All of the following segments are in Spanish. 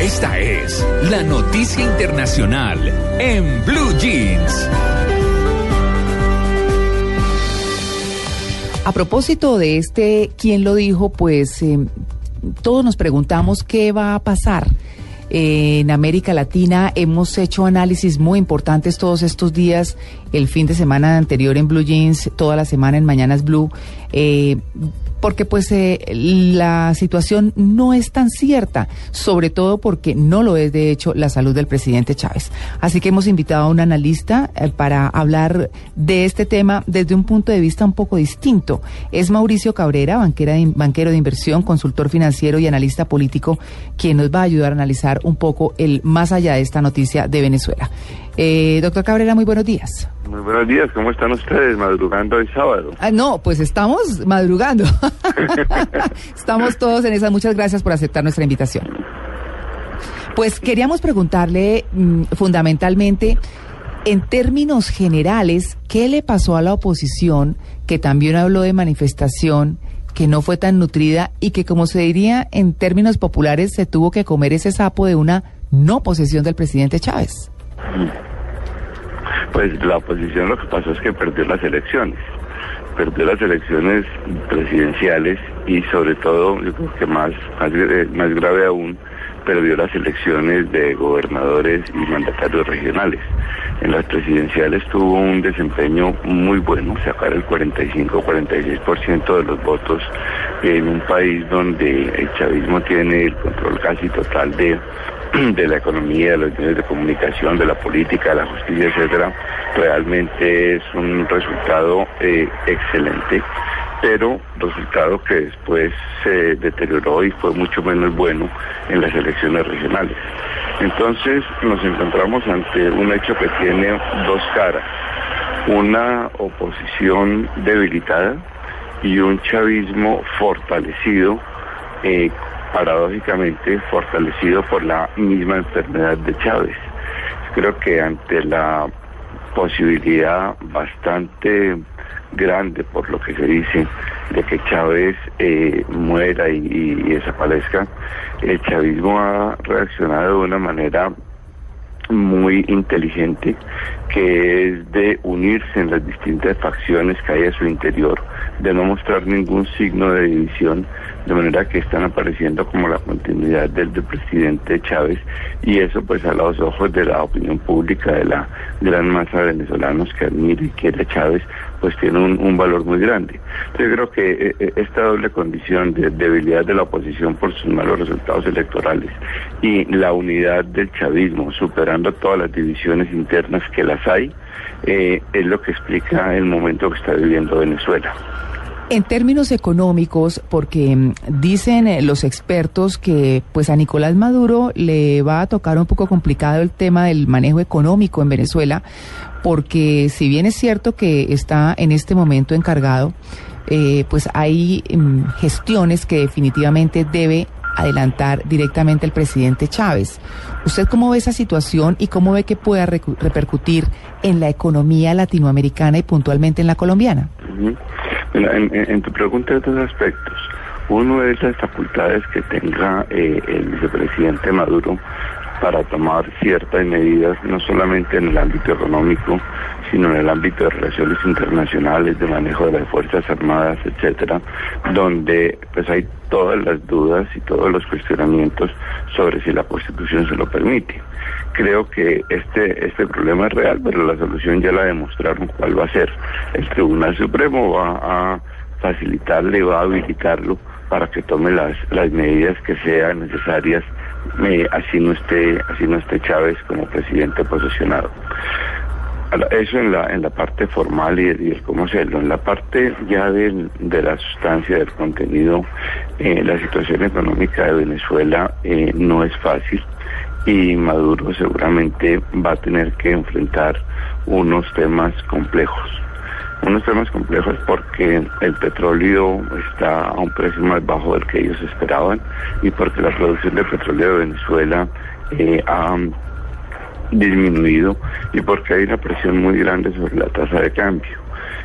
Esta es la noticia internacional en Blue Jeans. A propósito de este, ¿quién lo dijo? Pues eh, todos nos preguntamos qué va a pasar. En América Latina hemos hecho análisis muy importantes todos estos días, el fin de semana anterior en Blue Jeans, toda la semana en Mañanas Blue, eh, porque pues eh, la situación no es tan cierta, sobre todo porque no lo es de hecho la salud del presidente Chávez. Así que hemos invitado a un analista eh, para hablar de este tema desde un punto de vista un poco distinto. Es Mauricio Cabrera, banquera de- banquero de inversión, consultor financiero y analista político, quien nos va a ayudar a analizar un poco el más allá de esta noticia de Venezuela. Eh, doctor Cabrera, muy buenos días. Muy buenos días, ¿cómo están ustedes madrugando hoy sábado? Ah, no, pues estamos madrugando. estamos todos en esas. Muchas gracias por aceptar nuestra invitación. Pues queríamos preguntarle mm, fundamentalmente, en términos generales, ¿qué le pasó a la oposición que también habló de manifestación? que no fue tan nutrida y que, como se diría en términos populares, se tuvo que comer ese sapo de una no posesión del presidente Chávez. Pues la oposición lo que pasó es que perdió las elecciones. Perdió las elecciones presidenciales y sobre todo, yo creo que más, más, gra- más grave aún, perdió las elecciones de gobernadores y mandatarios regionales. En las presidenciales tuvo un desempeño muy bueno, sacar el 45-46% de los votos en un país donde el chavismo tiene el control casi total de de la economía, de los medios de comunicación, de la política, de la justicia, etcétera, realmente es un resultado eh, excelente, pero resultado que después se deterioró y fue mucho menos bueno en las elecciones regionales. Entonces nos encontramos ante un hecho que tiene dos caras, una oposición debilitada y un chavismo fortalecido eh, paradójicamente fortalecido por la misma enfermedad de Chávez. Creo que ante la posibilidad bastante grande, por lo que se dice, de que Chávez eh, muera y, desaparezca, el chavismo ha reaccionado de una manera muy inteligente, que es de unirse en las distintas facciones que hay a su interior, de no mostrar ningún signo de división, de manera que están apareciendo como la continuidad del, presidente Chávez, y eso pues a los ojos de la opinión pública, de la gran masa de venezolanos que admira y quiere a Chávez, pues tiene un, un valor muy grande. Yo creo que eh, eh, esta doble condición de debilidad de la oposición por sus malos resultados electorales y la unidad del chavismo superando todas las divisiones internas que las hay, eh, es lo que explica el momento que está viviendo Venezuela. En términos económicos, porque mm, dicen eh, los expertos que pues a Nicolás Maduro le va a tocar un poco complicado el tema del manejo económico en Venezuela, porque si bien es cierto que está en este momento encargado, eh, pues hay mm, gestiones que definitivamente debe adelantar directamente el presidente Chávez. ¿Usted cómo ve esa situación y cómo ve que pueda repercutir en la economía latinoamericana y puntualmente en la colombiana? Mira, en, en- tu pregunta hay dos aspectos. Uno es las facultades que tenga eh, el vicepresidente Maduro para tomar ciertas medidas, no solamente en el ámbito económico, sino en el ámbito de relaciones internacionales, de manejo de las Fuerzas Armadas, etcétera, donde pues hay todas las dudas y todos los cuestionamientos sobre si la Constitución se lo permite. Creo que este, este problema es real, pero la solución ya la demostraron cuál va a ser. El Tribunal Supremo va a facilitarle, va a habilitarlo para que tome las, las medidas que sean necesarias, eh, así no esté, así no esté Chávez como presidente posesionado. Eso en la, en la parte formal y, el cómo hacerlo. En la parte ya del, de la sustancia, del contenido, eh, la situación económica de Venezuela eh, no es fácil y Maduro seguramente va a tener que enfrentar unos temas complejos. Unos temas complejos porque el petróleo está a un precio más bajo del que ellos esperaban y porque la producción de petróleo de Venezuela eh, ha disminuido y porque hay una presión muy grande sobre la tasa de cambio.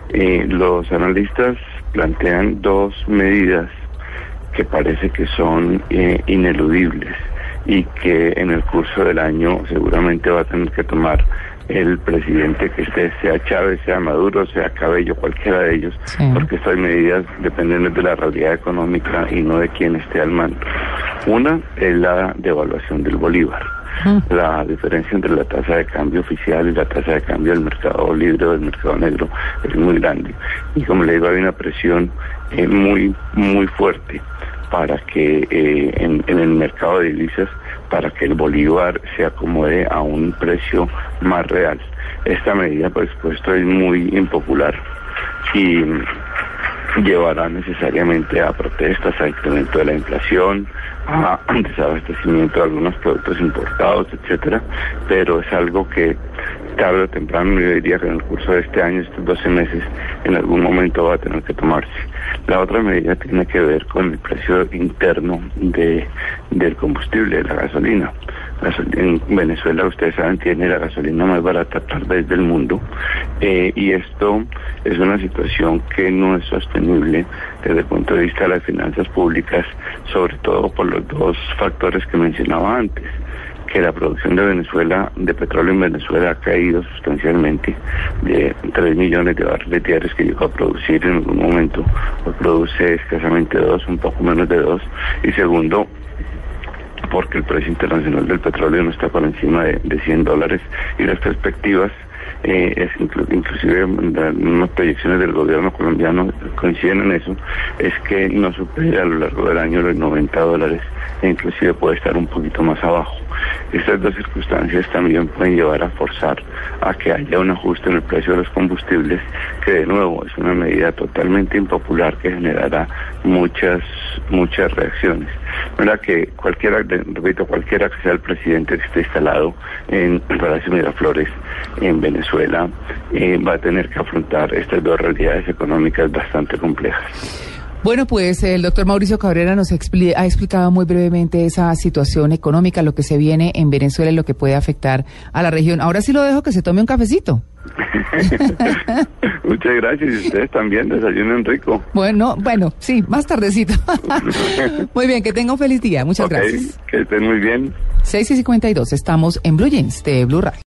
Eh, los analistas plantean dos medidas que parece que son eh, ineludibles y que en el curso del año seguramente va a tener que tomar el presidente que esté, sea Chávez, sea Maduro, sea Cabello, cualquiera de ellos, porque estas medidas dependen de la realidad económica y no de quien esté al mando. Una es la devaluación del Bolívar la diferencia entre la tasa de cambio oficial y la tasa de cambio del mercado libre o del mercado negro es muy grande. Y como le digo, hay una presión eh, muy, muy fuerte para que eh, en, el mercado de divisas, para que el bolívar se acomode a un precio más real. Esta medida, por supuesto, es muy impopular y llevará necesariamente a protestas, a incremento de la inflación, a desabastecimiento de algunos productos importados, etcétera, pero es algo que tarde o temprano, yo diría que en el curso de este año, estos 12 meses, en algún momento va a tener que tomarse. La otra medida tiene que ver con el precio interno de, del combustible, de la gasolina. En Venezuela, ustedes saben, tiene la gasolina más barata tal vez del mundo eh, y esto es una situación que no es sostenible desde el punto de vista de las finanzas públicas, sobre todo por los dos factores que mencionaba antes que la producción de Venezuela, de petróleo en Venezuela ha caído sustancialmente de 3 millones de barriles diarios que llegó a producir en algún momento, produce escasamente dos, un poco menos de dos. Y segundo, porque el precio internacional del petróleo no está por encima de, de 100 dólares y las perspectivas eh, es inclusive las proyecciones del gobierno colombiano coinciden en eso, es que no supera a lo largo del año los 90 dólares e inclusive puede estar un poquito más abajo. Estas dos circunstancias también pueden llevar a forzar a que haya un ajuste en el precio de los combustibles, que de nuevo es una medida totalmente impopular que generará muchas, muchas reacciones. ¿Verdad? Que cualquiera, repito, cualquiera que sea el presidente que esté instalado en Palacio Miraflores, en Venezuela, eh, va a tener que afrontar estas dos realidades económicas bastante complejas. Bueno, pues el doctor Mauricio Cabrera nos ha explicado muy brevemente esa situación económica, lo que se viene en Venezuela y lo que puede afectar a la región. Ahora sí lo dejo que se tome un cafecito. Muchas gracias y ustedes también desayunen rico. Bueno, bueno, sí, más tardecito. muy bien, que tenga un feliz día. Muchas gracias. Que estén muy bien. 6 y 52, estamos en Blue Jeans de Blue Radio.